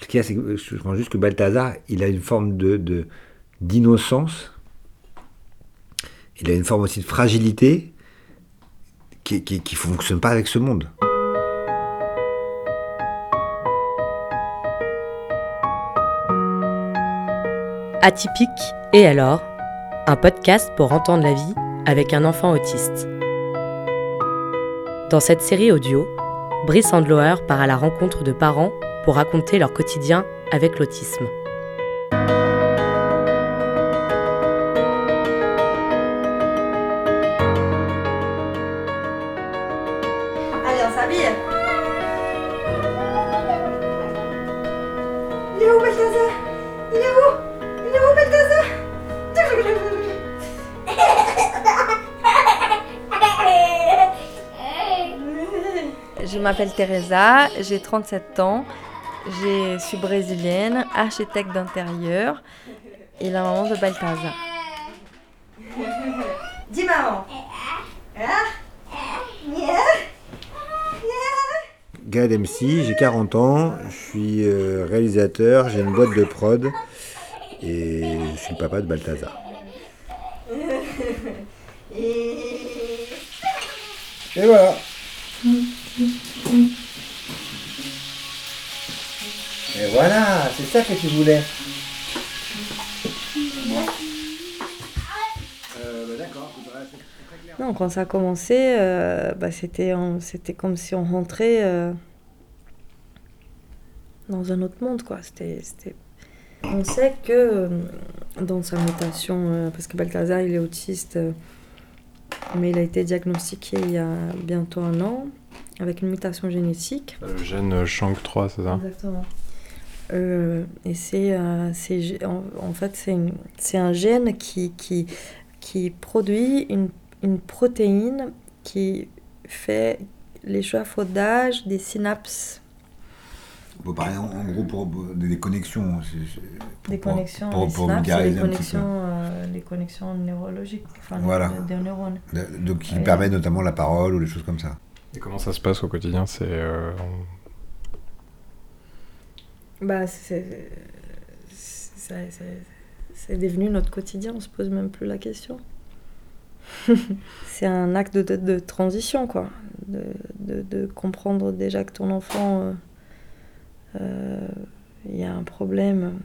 Ce qu'il y a, c'est que je pense juste que Balthazar, il a une forme de d'innocence. il a une forme aussi de fragilité qui ne fonctionne pas avec ce monde. Atypique et alors Un podcast pour entendre la vie avec un enfant autiste. Dans cette série audio, Brice Andlower part à la rencontre de parents pour raconter leur quotidien avec l'autisme. Allez, on s'habille Il est où Balthazar? Il est où? Il est où Balthazar? Je m'appelle Teresa, j'ai 37 ans, je suis brésilienne, architecte d'intérieur et la maman de Balthazar. Dis maman Gad MC, j'ai 40 ans, je suis euh, réalisateur, j'ai une boîte de prod et je suis le papa de Balthazar. Et... Et voilà. Et voilà, c'est ça que tu voulais. Euh, bah Non, quand ça a commencé, euh, bah, c'était, comme si on rentrait euh, dans un autre monde, quoi. C'était, c'était... On sait que euh, dans sa mutation, euh, parce que Balthazar, il est autiste, euh, mais il a été diagnostiqué il y a bientôt un an avec une mutation génétique. Le gène Shank3, c'est ça? Exactement. Euh, et c'est, euh, en, en fait c'est, un gène qui, qui, qui produit une, une protéine qui fait l'échafaudage des synapses, Bon, par exemple, en gros, pour pour des connexions. pour- des pour- connexions, pour- des pour synapses, les connexions, euh, les connexions neurologiques, enfin Voilà. des, des neurones. De- Donc, qui Ouais. permet notamment la parole ou des choses comme ça. Et comment ça se passe au quotidien? C'est euh, on- Bah, c'est, devenu notre quotidien, on se pose même plus la question. c'est un acte de, de- transition, quoi. De, de- de comprendre déjà que ton enfant, euh, euh, il y a un problème.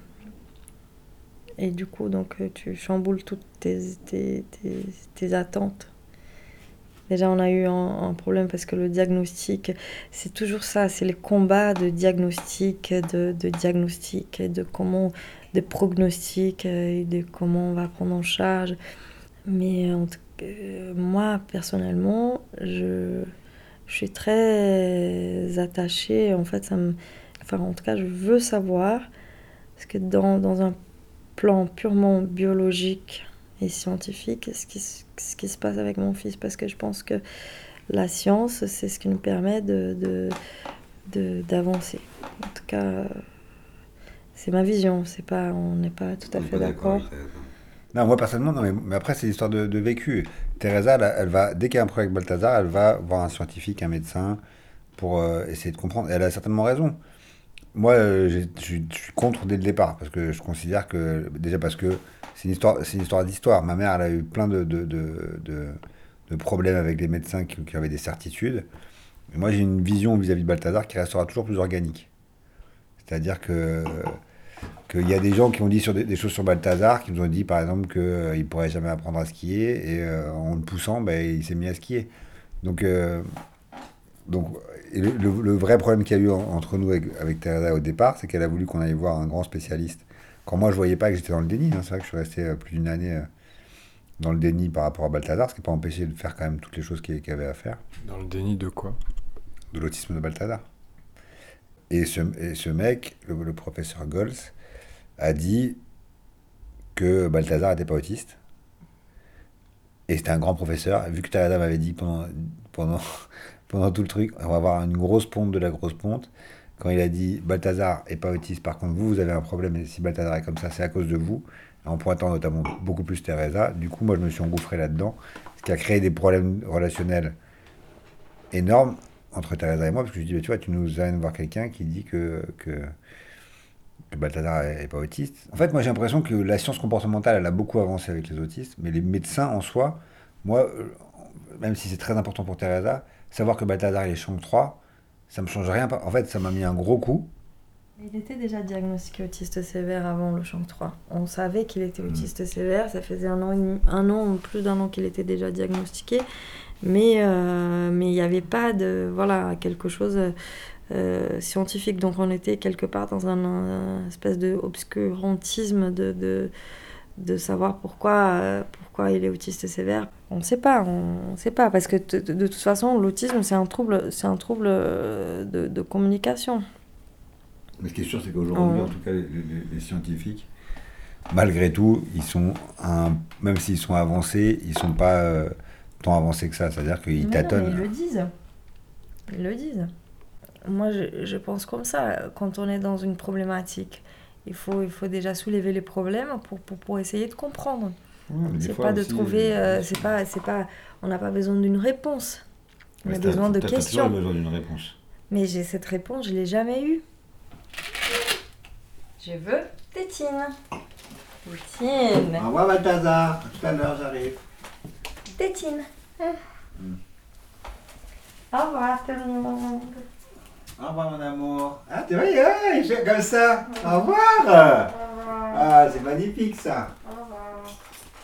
Et du coup, donc, euh, tu chamboules toutes tes, tes, tes- tes attentes. Déjà, on a eu un, problème parce que le diagnostic, c'est toujours ça, c'est les combats de diagnostic, de, diagnostic, de comment, de prognostic, euh, de comment on va prendre en charge. Mais en tout cas, euh, moi, personnellement, je, suis très attachée. En fait, ça enfin, en tout cas, je veux savoir, parce que dans, dans un plan purement biologique et scientifique, ce qui, se- ce qui se passe avec mon fils, parce que je pense que la science, c'est ce qui nous permet de, de, de- d'avancer. En tout cas, c'est ma vision. C'est pas, on n'est pas tout à fait d'accord. Non, moi personnellement, non, mais, mais après, c'est l'histoire de, de vécu. Teresa, elle, elle va, dès qu'il y a un problème avec Balthazar, elle va voir un scientifique, un médecin, pour euh, essayer de comprendre. Et elle a certainement raison. Moi, euh, j'ai- je suis- je suis contre dès le départ, parce que je considère que, déjà parce que c'est une histoire, c'est une histoire d'histoire. Ma mère, elle a eu plein de, de, de, de- problèmes avec des médecins qui, avaient des certitudes. Et moi, j'ai une vision vis-à-vis de Balthazar qui restera toujours plus organique. C'est-à-dire que qu'il y a des gens qui ont dit sur des, choses sur Balthazar, qui nous ont dit par exemple qu'il ne pourrait jamais apprendre à skier, et euh, en le poussant, ben, il s'est mis à skier. Donc, euh, donc le, vrai problème qu'il y a eu en- entre nous avec, avec Teresa au départ, c'est qu'elle a voulu qu'on aille voir un grand spécialiste. Quand moi, je voyais pas que j'étais dans le déni, hein. c'est vrai que je suis resté euh, plus d'une année euh, dans le déni par rapport à Balthazar, ce qui n'a pas empêché de faire quand même toutes les choses qu'il y avait à faire dans le déni de quoi? De l'autisme de Balthazar. Et ce, et ce mec, le, le professeur Gols, a dit que Balthazar n'était pas autiste. Et c'était un grand professeur. Vu que Teresa m'avait dit pendant, pendant, pendant tout le truc, on va avoir une grosse ponte de la grosse ponte. Quand il a dit Balthazar est pas autiste, par contre vous, vous avez un problème, et si Balthazar est comme ça, c'est à cause de vous. En pointant notamment beaucoup plus Teresa. Du coup, moi, je me suis engouffré là-dedans, ce qui a créé des problèmes relationnels énormes entre Teresa et moi, parce que je dis, bah, tu vois, tu nous amènes voir quelqu'un qui dit que, que, Balthazar n'est pas autiste. En fait, moi j'ai l'impression que la science comportementale, elle a beaucoup avancé avec les autistes, mais les médecins en soi, moi, euh, même si c'est très important pour Teresa, savoir que Balthazar est champ 3, ça me change rien. En fait, ça m'a mis un gros coup. Il était déjà diagnostiqué autiste sévère avant le champ 3. On savait qu'il était autiste sévère, ça faisait un an, demi- un an ou plus d'un an qu'il était déjà diagnostiqué, mais euh, mais il n'y avait pas de voilà quelque chose euh, scientifique. Donc on était quelque part dans un, un espèce de obscurantisme de, de de savoir pourquoi euh, pourquoi il est autiste sévère. On ne sait pas, on ne sait pas parce que de, de- de toute façon l'autisme c'est un trouble c'est un trouble euh, de, de communication. Mais ce qui est sûr, c'est qu'aujourd'hui, Oh. en tout cas, les, les- les scientifiques, malgré tout, ils sont, un, même s'ils sont avancés, ils sont pas euh, tant avancés que ça. C'est-à-dire qu'ils non, tâtonnent. mais ils le disent. Ils le disent. Moi, je, je pense comme ça. Quand on est dans une problématique, il faut, il faut déjà soulever les problèmes pour, pour, pour essayer de comprendre. Ouais, C'est pas de aussi, trouver. euh, euh, c'est pas, c'est pas, on n'a pas besoin d'une réponse. On a besoin de questions. besoin d'une réponse. Mais j'ai cette réponse, je l'ai jamais eue. Je veux Tétine. Tétine. Au revoir, Balthazar. Tout à l'heure, j'arrive. Tétine. Au revoir tout le monde. Au revoir, mon amour. Ah, tu vois, ouais, il fait comme ça. Au revoir. Ah, c'est magnifique, ça.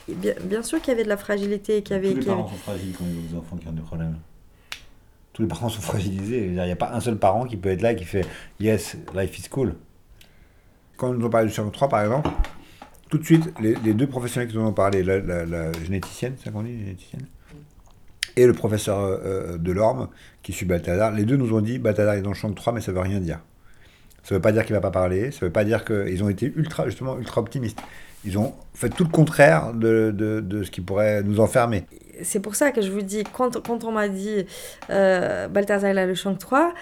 Bien, bien sûr qu'il y avait de la fragilité, qu'il y avait, Tous les qu'il y avait- parents sont fragiles quand ils ont des enfants qui ont des problèmes. Tous les parents sont fragilisés. Il n'y a pas un seul parent qui peut être là et qui fait Yes, life is cool. Quand nous ont parlé du champ 3, par exemple, tout de suite, les, les deux professionnels qui nous ont parlé, la, la- la généticienne, c'est ça qu'on dit, généticienne? Et le professeur euh, euh, Delorme, qui suit Balthazar, les deux nous ont dit Balthazar est dans le champ 3, mais ça veut rien dire. Ça veut pas dire qu'il va pas parler, ça veut pas dire qu'ils ont été ultra, justement, ultra optimistes. Ils ont fait tout le contraire de, de, de ce qui pourrait nous enfermer. C'est pour ça que je vous dis, quand, quand on m'a dit euh, Balthazar il a le champ 3,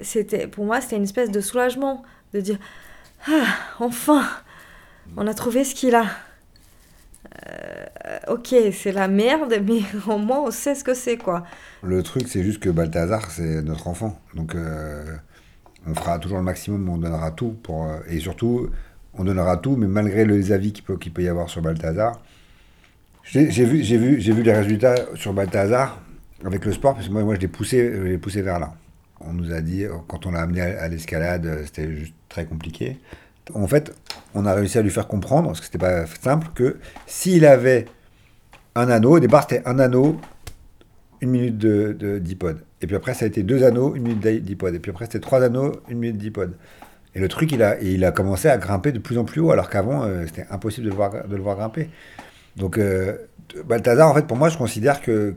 c'était, pour moi c'était une espèce de soulagement, de dire Ah, enfin, on a trouvé ce qu'il a. Euh, ok, c'est la merde, mais au moins on sait ce que c'est, quoi. Le truc, c'est juste que Balthazar, c'est notre enfant. Donc, euh, on fera toujours le maximum, on donnera tout. Pour, euh, et surtout, on donnera tout, mais malgré les avis qu'il peut, y avoir sur Balthazar. J'ai vu, vu, vu les résultats sur Balthazar avec le sport, parce que moi, je l'ai poussé, poussé vers là. On nous a dit, quand on l'a amené à, à l'escalade, c'était juste très compliqué. En fait, on a réussi à lui faire comprendre, parce que c'était pas simple, que s'il avait un anneau, au départ c'était un anneau, une minute de, de- d'iPod. Et puis après, ça a été deux anneaux, une minute d'i- d'iPod. Et puis après, c'était trois anneaux, une minute d'iPod. Et le truc, il a, commencé à grimper de plus en plus haut, alors qu'avant, euh, c'était impossible de le voir, grimper. Donc, euh, Balthazar, en fait, pour moi, je considère que,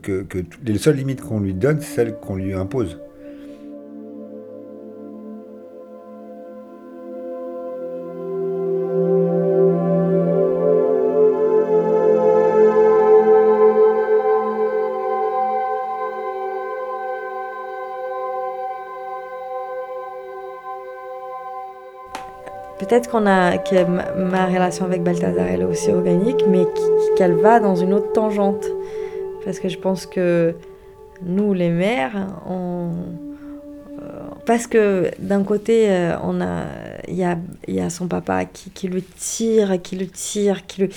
les seules limites qu'on lui donne, c'est celles qu'on lui impose. Peut-être qu'on a que ma, relation avec Balthazar elle est aussi organique, mais qu'- qu'elle va dans une autre tangente. Parce que je pense que nous, les mères, on... euh, parce que d'un côté, euh, on a, il y a, y a son papa qui, qui le tire, qui le tire, qui le,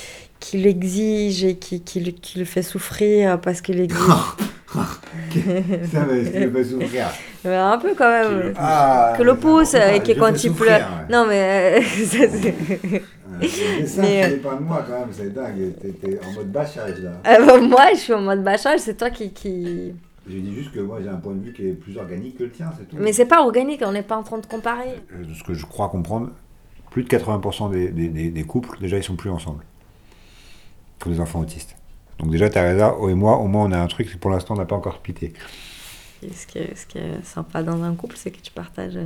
qui l'exige et qui, qui, le, qui le fait souffrir parce qu'il exige. Ça me fait souffrir. Mais un peu quand même. Ah, que le pouce ça, et que je quand fais il pleure. ouais. Non mais euh, ça, c'est- Le dessin, Mais, ça euh, dépend de moi quand même, c'est dingue. T'es- T'es en mode bâchage là. Euh, bah, moi, je suis en mode bâchage, c'est toi qui. qui... Je dis juste que moi j'ai un point de vue qui est plus organique que le tien, c'est tout. Mais c'est pas organique, on n'est pas en train de comparer. Euh, de ce que je crois comprendre, plus de 80% des, des- des- des couples, déjà, ils sont plus ensemble. Pour des enfants autistes. Donc déjà, Teresa et moi, au moins, on a un truc, que pour l'instant, on n'a pas encore. Et ce, qui est, ce qui est sympa dans un couple, c'est que tu partages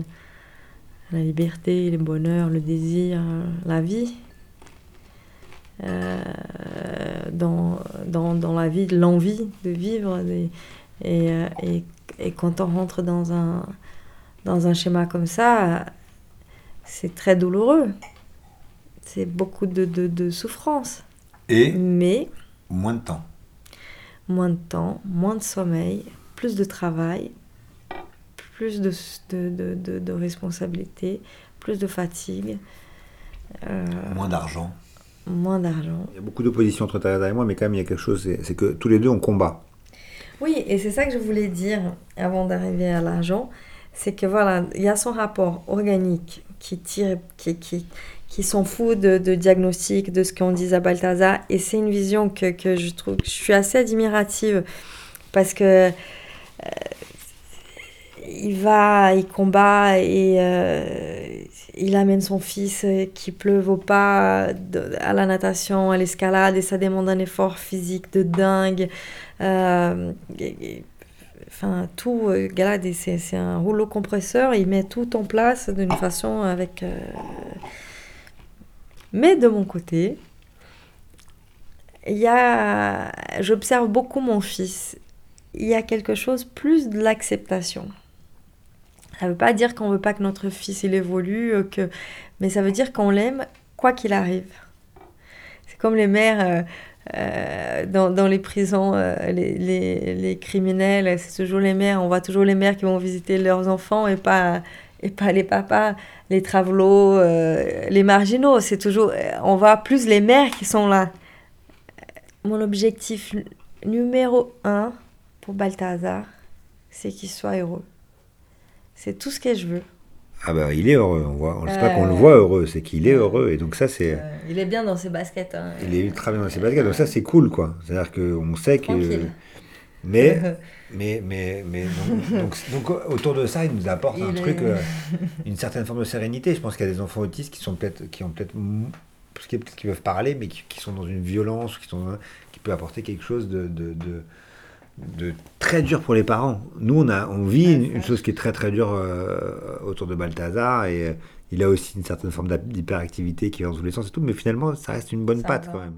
la liberté, le bonheur, le désir, la vie. Euh, dans, dans, dans la vie, l'envie de vivre. des- et, euh, et, et quand on rentre dans un, dans un schéma comme ça, c'est très douloureux. C'est beaucoup de, de, de souffrance. Et Mais moins de temps. moins de temps, moins de sommeil, plus de travail, plus de, de, de, de, de responsabilités, plus de fatigue, euh, Moins d'argent. moins d'argent. Il y a beaucoup d'opposition entre Teresa et moi, mais quand même, il y a quelque chose, c'est c'est que tous les deux, on combat. Oui, et c'est ça que je voulais dire avant d'arriver à l'argent, c'est que voilà, il y a son rapport organique qui tire, qui, qui, qui s'en fout de, de diagnostic, de ce qu'on dit à Balthazar, et c'est une vision que, que je trouve, je suis assez admirative parce que euh, il va, il combat et euh, il amène son fils qui pleuve au pas à la natation, à l'escalade, et ça demande un effort physique de dingue. Euh, Enfin, tout, euh, Galad, c'est un rouleau compresseur, il met tout en place d'une façon avec. Mais de mon côté, il y a. J'observe beaucoup mon fils. Il y a quelque chose plus de l'acceptation. Ça veut pas dire qu'on veut pas que notre fils il évolue, euh, que... mais ça veut dire qu'on l'aime quoi qu'il arrive. C'est comme les mères euh, euh, dans, les prisons, les, les criminels, c'est toujours les mères, on voit toujours les mères qui vont visiter leurs enfants et pas, et pas les papas, les travelots, euh, les marginaux. C'est toujours, on voit plus les mères qui sont là. Mon objectif numéro un pour Balthazar, c'est qu'il soit heureux. C'est tout ce que je veux. Ah bah, il est heureux. On voit, on sait pas qu'on le Euh. voit heureux, c'est qu'il est heureux. Et donc ça, c'est... il est bien dans ses baskets. hein. Il est ultra bien dans ses baskets, donc ça c'est cool quoi. C'est-à-dire qu'on sait que. Tranquille. Mais, mais, mais, mais donc, donc, donc, autour de ça, il nous apporte un est- truc, euh, une certaine forme de sérénité. Je pense qu'il y a des enfants autistes qui sont peut-être, qui ont peut-être, peuvent parler, mais qui, qui sont dans une violence, qui sont, qui peut apporter quelque chose de, de, de, de très dur pour les parents. Nous, on a, on vit une, chose qui est très très dure euh, autour de Balthazar et euh, il a aussi une certaine forme d'hyperactivité qui va dans tous les sens et tout, mais finalement, ça reste une bonne Ça patte va. quand même.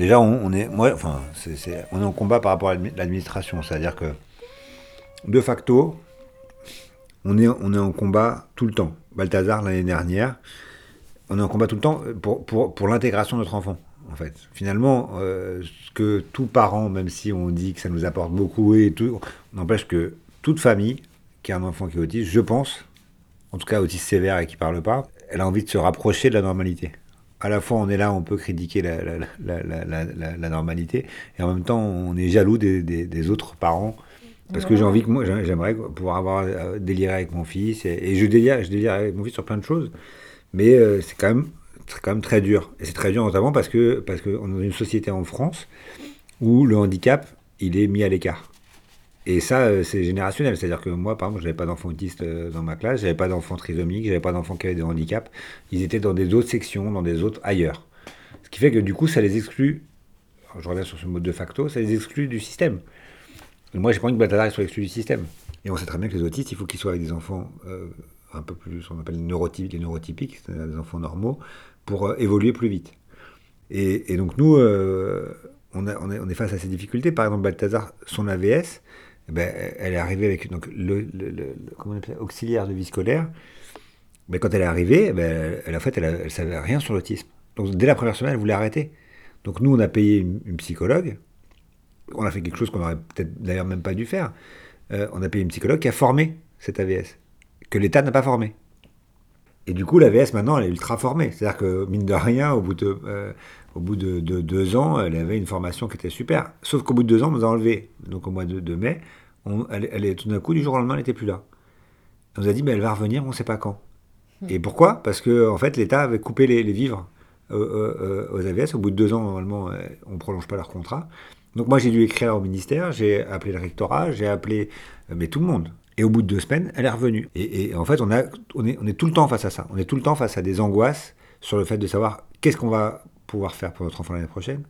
Déjà, on, est, en combat par rapport à l'admi- l'administration, c'est-à-dire que de facto, on est, en combat tout le temps. Balthazar l'année dernière, on est en combat tout le temps pour l'intégration de notre enfant. En fait, finalement, euh, ce que tout parent, même si on dit que ça nous apporte beaucoup et tout, n'empêche que toute famille qui a un enfant qui est autiste, je pense, en tout cas autiste sévère et qui parle pas, elle a envie de se rapprocher de la normalité. À la fois, on est là, on peut critiquer la, la, normalité, et en même temps, on est jaloux des, des, des autres parents. Parce que j'ai envie que moi, j'ai- j'aimerais pouvoir avoir euh, déliré avec mon fils, et, et je délire, je délire avec mon fils sur plein de choses, mais euh, c'est quand même, quand même très dur. Et c'est très dur notamment parce que parce qu'on est dans une société en France où le handicap, il est mis à l'écart. Et ça, euh, c'est générationnel. C'est-à-dire que moi, par exemple, j'avais pas d'enfants autistes euh, dans ma classe, j'avais pas d'enfants trisomiques, j'avais pas d'enfants qui avaient des handicaps. Ils étaient dans des autres sections, dans des autres ailleurs. Ce qui fait que du coup, ça les exclut. Je reviens sur ce mot de facto, ça les exclut du système. Et moi, j'ai pas envie que Balthazar soit exclu du système. Et on sait très bien que les autistes, il faut qu'ils soient avec des enfants euh, un peu plus, on appelle les neurotypiques, les neurotypiques, c'est-à-dire des enfants normaux, pour évoluer plus vite. Et, donc nous, on, on est, face à ces difficultés. Par exemple, Balthazar, son AVS, ben, elle est arrivée avec donc, le, de vie scolaire. Mais quand elle est arrivée, eh ben, elle, en fait, elle, elle savait rien sur l'autisme. Donc dès la première semaine, elle voulait arrêter. Donc nous, on a payé une, psychologue. On a fait quelque chose qu'on aurait peut-être d'ailleurs même pas dû faire. Euh, on a payé une psychologue qui a formé cet AVS, que l'État n'a pas formé. Et du coup, l'AVS, maintenant, elle est ultra formée. C'est-à-dire que, mine de rien, au bout de, euh, de, de deux ans, elle avait une formation qui était super. Sauf qu'au bout de deux ans, on nous a enlevé. Donc au mois de mai, on- elle, elle est tout d'un coup, du jour au lendemain, elle n'était plus là. On nous a dit, mais elle va revenir, on ne sait pas quand. Et pourquoi? Parce que en fait, l'État avait coupé les, les vivres euh, euh, euh, aux AVS. Au bout de deux ans, normalement, euh, on ne prolonge pas leur contrat. Donc moi, j'ai dû écrire au ministère, j'ai appelé le rectorat, j'ai appelé euh, mais tout le monde. Et au bout de deux semaines, elle est revenue. Et, et en fait, on, a, on, est, on est tout le temps face à ça. On est tout le temps face à des angoisses sur le fait de savoir qu'est-ce qu'on va pouvoir faire pour notre enfant l'année prochaine.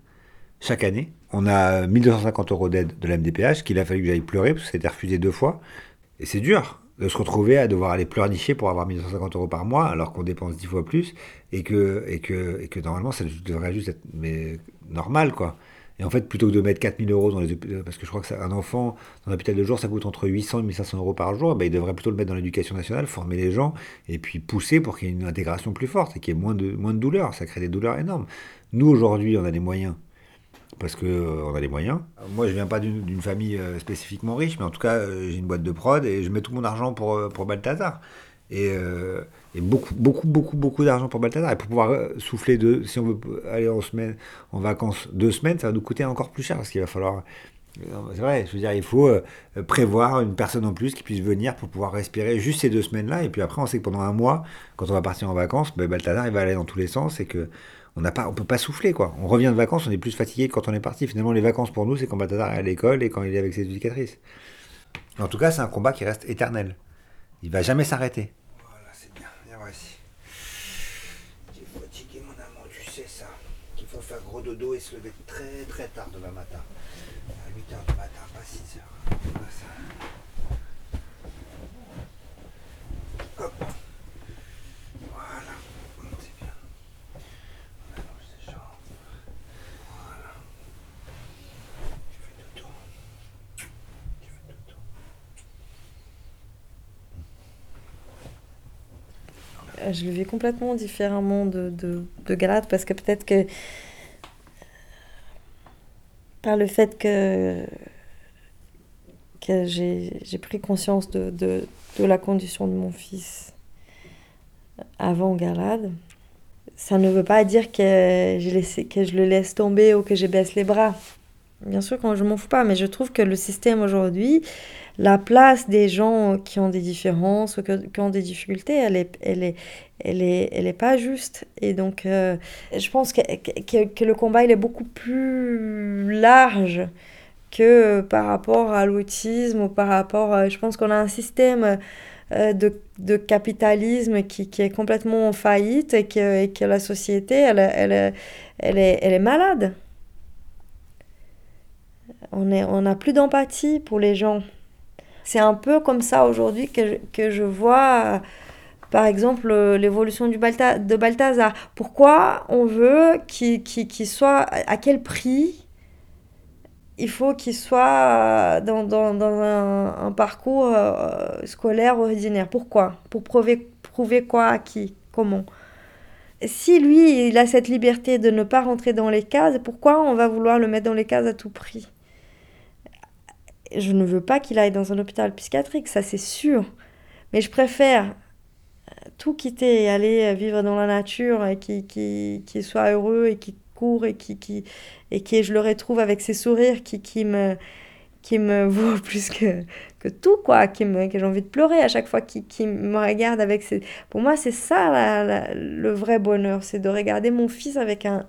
Chaque année, on a 1250 euros d'aide de la MDPH qu'il a fallu que j'aille pleurer parce que ça a été refusé deux fois. Et c'est dur de se retrouver à devoir aller pleurnicher pour avoir 1250 euros par mois alors qu'on dépense dix fois plus et que, et que, et que normalement ça devrait juste être normal quoi. Et en fait, plutôt que de mettre 4000 euros dans les parce que je crois que un enfant dans l'hôpital de jour, ça coûte entre 800 et 1500 euros par jour, ben, il devrait plutôt le mettre dans l'éducation nationale, former les gens et puis pousser pour qu'il y ait une intégration plus forte et qu'il y ait moins de, moins de douleurs. Ça crée des douleurs énormes. Nous, aujourd'hui, on a des moyens parce qu'on on a les moyens. Moi, je viens pas d'une famille euh, spécifiquement riche, mais en tout cas, euh, j'ai une boîte de prod et je mets tout mon argent pour, euh, pour Balthazar. Et, euh, beaucoup, beaucoup, beaucoup, beaucoup d'argent pour Balthazar. Et pour pouvoir euh, souffler, de, si on veut aller en, en vacances deux semaines, ça va nous coûter encore plus cher parce qu'il va falloir. C'est vrai, je veux dire, il faut euh, prévoir une personne en plus qui puisse venir pour pouvoir respirer juste ces deux semaines-là. Et puis après, on sait que pendant un mois, quand on va partir en vacances, ben, Balthazar, il va aller dans tous les sens et que on n'a pas, on peut pas souffler quoi. On revient de vacances, on est plus fatigué que quand on est parti. Finalement, les vacances pour nous, c'est quand Balthazar est à l'école et quand il est avec ses éducatrices. En tout cas, c'est un combat qui reste éternel. Il va jamais s'arrêter. Voilà, c'est bien. Viens voir ici. Es fatigué, mon amour, tu sais ça. Qu'il faut faire gros dodo et se lever très très tard demain matin. À 8 h du matin, pas 6 h. Voilà ça. Hop. Voilà. C'est bien. On allonge ses jambes. Voilà. Tu fais dodo. Tu fais dodo. Euh, Je le vis complètement différemment de, de, de Galate parce que peut-être que par le fait que, que j'ai pris conscience de, de, de la condition de mon fils avant Galade, ça ne veut pas dire que, j'ai laissé, que je le laisse tomber ou que je baisse les bras. Bien sûr, quand je m'en fous pas, mais je trouve que le système aujourd'hui, la place des gens qui ont des différences ou qui ont des difficultés, elle est, elle est, elle est, elle est pas juste. Et donc, euh, je pense que, que, que le combat, il est beaucoup plus large que par rapport à l'autisme ou par rapport, à- je pense qu'on a un système euh, de, de capitalisme qui, qui est complètement en faillite et que, et que la société, elle, elle, elle, est, elle est malade. On est, on n'a plus d'empathie pour les gens. C'est un peu comme ça aujourd'hui que, que je vois, euh, par exemple, euh, l'évolution de Balthazar. Pourquoi on veut qu'il qu'il soit, à quel prix il faut qu'il soit dans, dans, dans un, un parcours euh, scolaire ordinaire. Pourquoi? Pour prouver, prouver quoi à qui Comment? Si lui, il a cette liberté de ne pas rentrer dans les cases, pourquoi on va vouloir le mettre dans les cases à tout prix? Je ne veux pas qu'il aille dans un hôpital psychiatrique, ça c'est sûr. Mais je préfère tout quitter et aller vivre dans la nature et qu'il qui, qui soit heureux et qui court et qui, qui, et qui je le retrouve avec ses sourires qui, qui me qui me vaut plus que, que tout quoi qui me que j'ai envie de pleurer à chaque fois qui, qui me regarde avec ses pour moi c'est ça le vrai bonheur c'est de regarder mon fils avec un,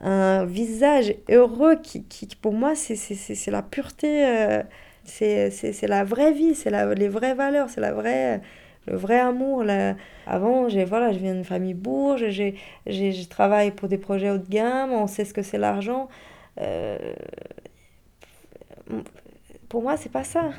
un, visage heureux qui, qui pour moi c'est la pureté euh, c'est la vraie vie c'est les vraies valeurs c'est la vraie le vrai amour la- avant voilà je viens d'une famille bourge j'ai j'ai je travaille pour des projets haut de gamme on sait ce que c'est l'argent. Euh, pour moi c'est pas ça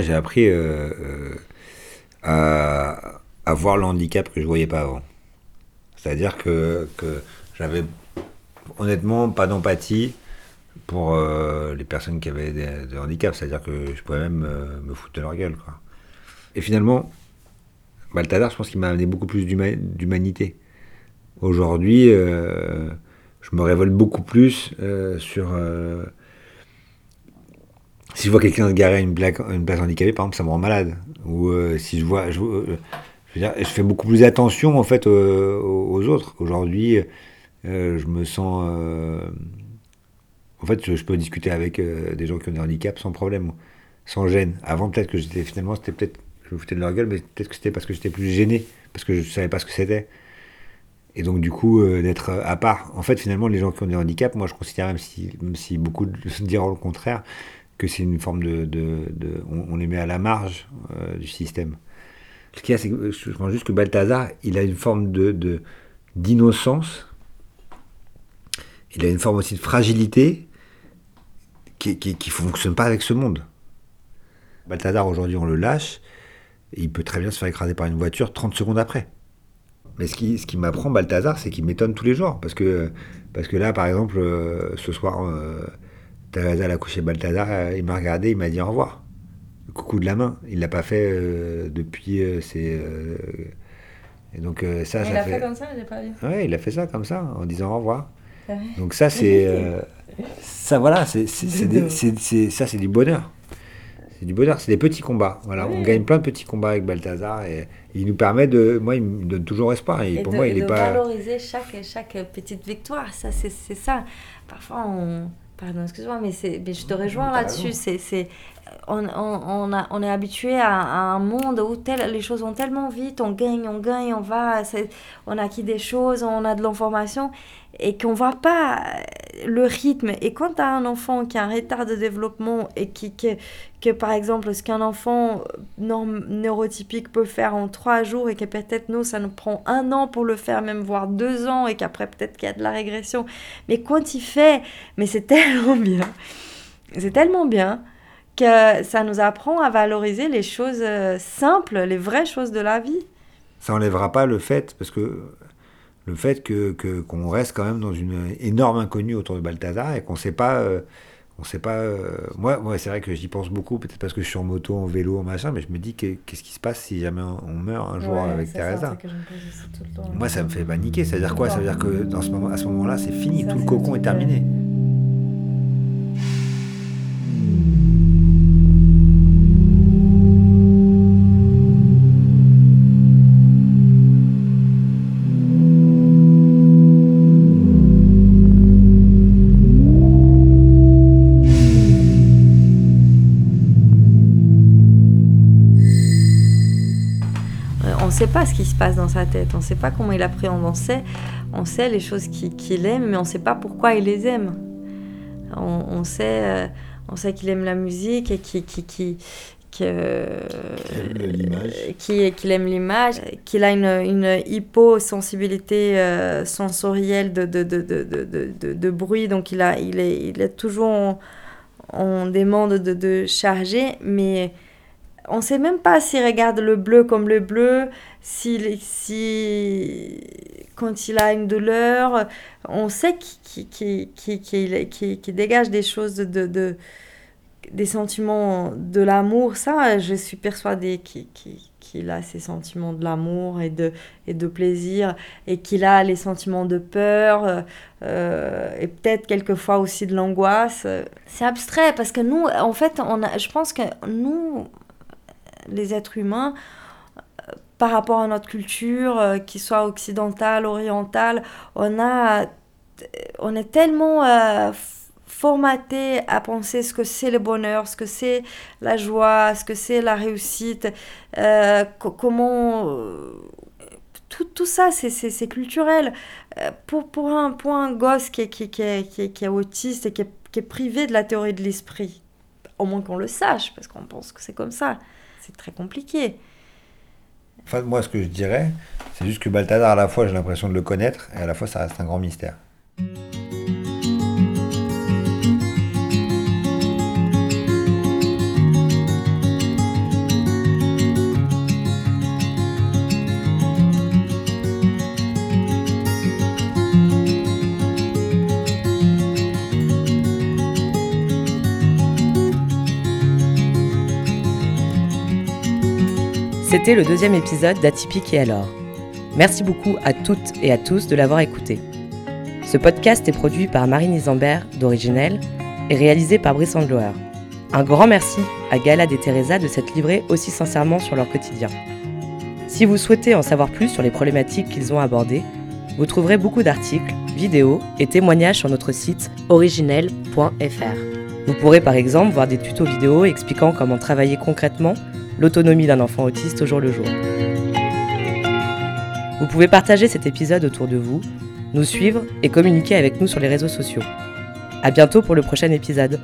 j'ai appris euh, euh, à, voir le handicap que je voyais pas avant. C'est-à-dire que, que j'avais honnêtement pas d'empathie pour euh, les personnes qui avaient des, des handicaps. C'est-à-dire que je pouvais même me foutre de leur gueule. Et finalement, Balthazar, je pense qu'il m'a amené beaucoup plus d'huma- d'humanité. Aujourd'hui, je me révolte beaucoup plus sur. Si je vois quelqu'un se garer une, une place handicapée, par exemple, ça me rend malade. Ou euh, si je vois. Je, euh, je veux dire, je fais beaucoup plus attention en fait euh, aux, autres. Aujourd'hui, je me sens. en fait, je, peux discuter avec des gens qui ont des handicaps sans problème, sans gêne. Avant, peut-être que j'étais. Finalement, c'était peut-être. Je me foutais de leur gueule, mais peut-être que c'était parce que j'étais plus gêné, parce que je savais pas ce que c'était. Et donc, du coup, d'être à part. En fait, finalement, les gens qui ont des handicaps, moi, je considère, même si, même si beaucoup diront le contraire, que c'est une forme de. de- on, les met à la marge euh, du système. Ce qu'il y a, c'est que je pense juste que Balthazar, il a une forme de, d'innocence. Il a une forme aussi de fragilité qui qui, qui fonctionne pas avec ce monde. Balthazar, aujourd'hui, on le lâche. Et il peut très bien se faire écraser par une voiture 30 secondes après. Mais ce qui, ce qui m'apprend Balthazar, c'est qu'il m'étonne tous les jours. Parce que, parce que là, par exemple, euh, ce soir, euh, Teresa a couché Balthazar, euh, il m'a regardé, il m'a dit au revoir. Le coucou de la main. Il l'a pas fait euh, depuis euh, ses. euh, et donc, ça, ça fait. comme ça, j'ai pas vu. Ouais, il a fait ça comme ça, en disant au revoir. Ouais. Donc ça, c'est... ça, voilà, c'est, ça, c'est du bonheur. C'est du bonheur, c'est des petits combats. Voilà, on gagne plein de petits combats avec Balthazar et, il nous permet de... Moi, il me donne toujours espoir. Et, Et pour de, moi, il de est pas... valoriser chaque, chaque petite victoire, ça c'est ça. Parfois on... Pardon, excuse-moi, mais, c'est- mais je te rejoins là-dessus. C'est, c'est, on, on, on, a, on est habitué à, à un monde où tel, les choses vont tellement vite, on gagne, on gagne, on va, c'est- on acquis des choses, on a de l'information, et qu'on voit pas le rythme. Et quand tu as un enfant qui a un retard de développement et qui, que, que par exemple, ce qu'un enfant neurotypique peut faire en trois jours et que peut-être nous, ça nous prend un an pour le faire, même voire deux ans, et qu'après peut-être qu'il y a de la régression. Mais quand il fait, mais c'est tellement bien, c'est tellement bien que ça nous apprend à valoriser les choses euh, simples, les vraies choses de la vie. Ça enlèvera pas le fait, parce que le fait que, qu'on reste quand même dans une énorme inconnue autour de Balthazar et qu'on sait pas... euh, on sait pas... euh, moi, moi c'est vrai que j'y pense beaucoup, peut-être parce que je suis en moto, en vélo, en machin, mais je me dis que- qu'est-ce qui se passe si jamais on meurt un jour avec Teresa? Moi, ça me fait paniquer. Ça veut dire quoi? Ça veut dire que dans ce moment, à ce moment-là, c'est fini. Ça, Tout le cocon est terminé. Pas ce qui se passe dans sa tête, on ne sait pas comment il appréhende, on sait, on sait les choses qui- qu'il aime, mais on ne sait pas pourquoi il les aime. On, on sait, euh, on sait qu'il aime la musique et qu'il qui, qui, que- aime l'image. qui- qu'il aime l'image, qu'il a une, une hyposensibilité euh, sensorielle de, de, de, de, de, de- de- de bruit, donc il, a, il, est, il est toujours en, demande de, de charger, mais on ne sait même pas s'il regarde le bleu comme le bleu, s'il si, quand il a une douleur, on sait qu'il dégage des choses de, de, de- des sentiments de l'amour. Ça, je suis persuadée qu'il a ces sentiments de l'amour et de, et de plaisir, et qu'il a les sentiments de peur, euh, et peut-être quelquefois aussi de l'angoisse. C'est abstrait, parce que nous, en fait, on a, je pense que nous, les êtres humains, euh, par rapport à notre culture, euh, qu'il soit occidentale, orientale, on, a, on est tellement euh, formaté à penser ce que c'est le bonheur, ce que c'est la joie, ce que c'est la réussite, euh, co- comment... tout, tout ça, c'est- culturel. Pour, pour, un, pour un gosse qui est, qui, qui qui est- qui autiste et qui qui est privé de la théorie de l'esprit, au moins qu'on le sache, parce qu'on pense que c'est comme ça, très compliqué. Enfin, moi, ce que je dirais, c'est juste que Balthazar, à la fois, j'ai l'impression de le connaître, et à la fois, ça reste un grand mystère. C'était le deuxième épisode d'Atypique et alors. Merci beaucoup à toutes et à tous de l'avoir écouté. Ce podcast est produit par Marine Isambert d'Originel et réalisé par Brice Andloer. Un grand merci à Galad et Teresa de s'être livrés aussi sincèrement sur leur quotidien. Si vous souhaitez en savoir plus sur les problématiques qu'ils ont abordées, vous trouverez beaucoup d'articles, vidéos et témoignages sur notre site originel.fr. Vous pourrez par exemple voir des tutos vidéo expliquant comment travailler concrètement l'autonomie d'un enfant autiste au jour le jour. Vous pouvez partager cet épisode autour de vous, nous suivre et communiquer avec nous sur les réseaux sociaux. À bientôt pour le prochain épisode.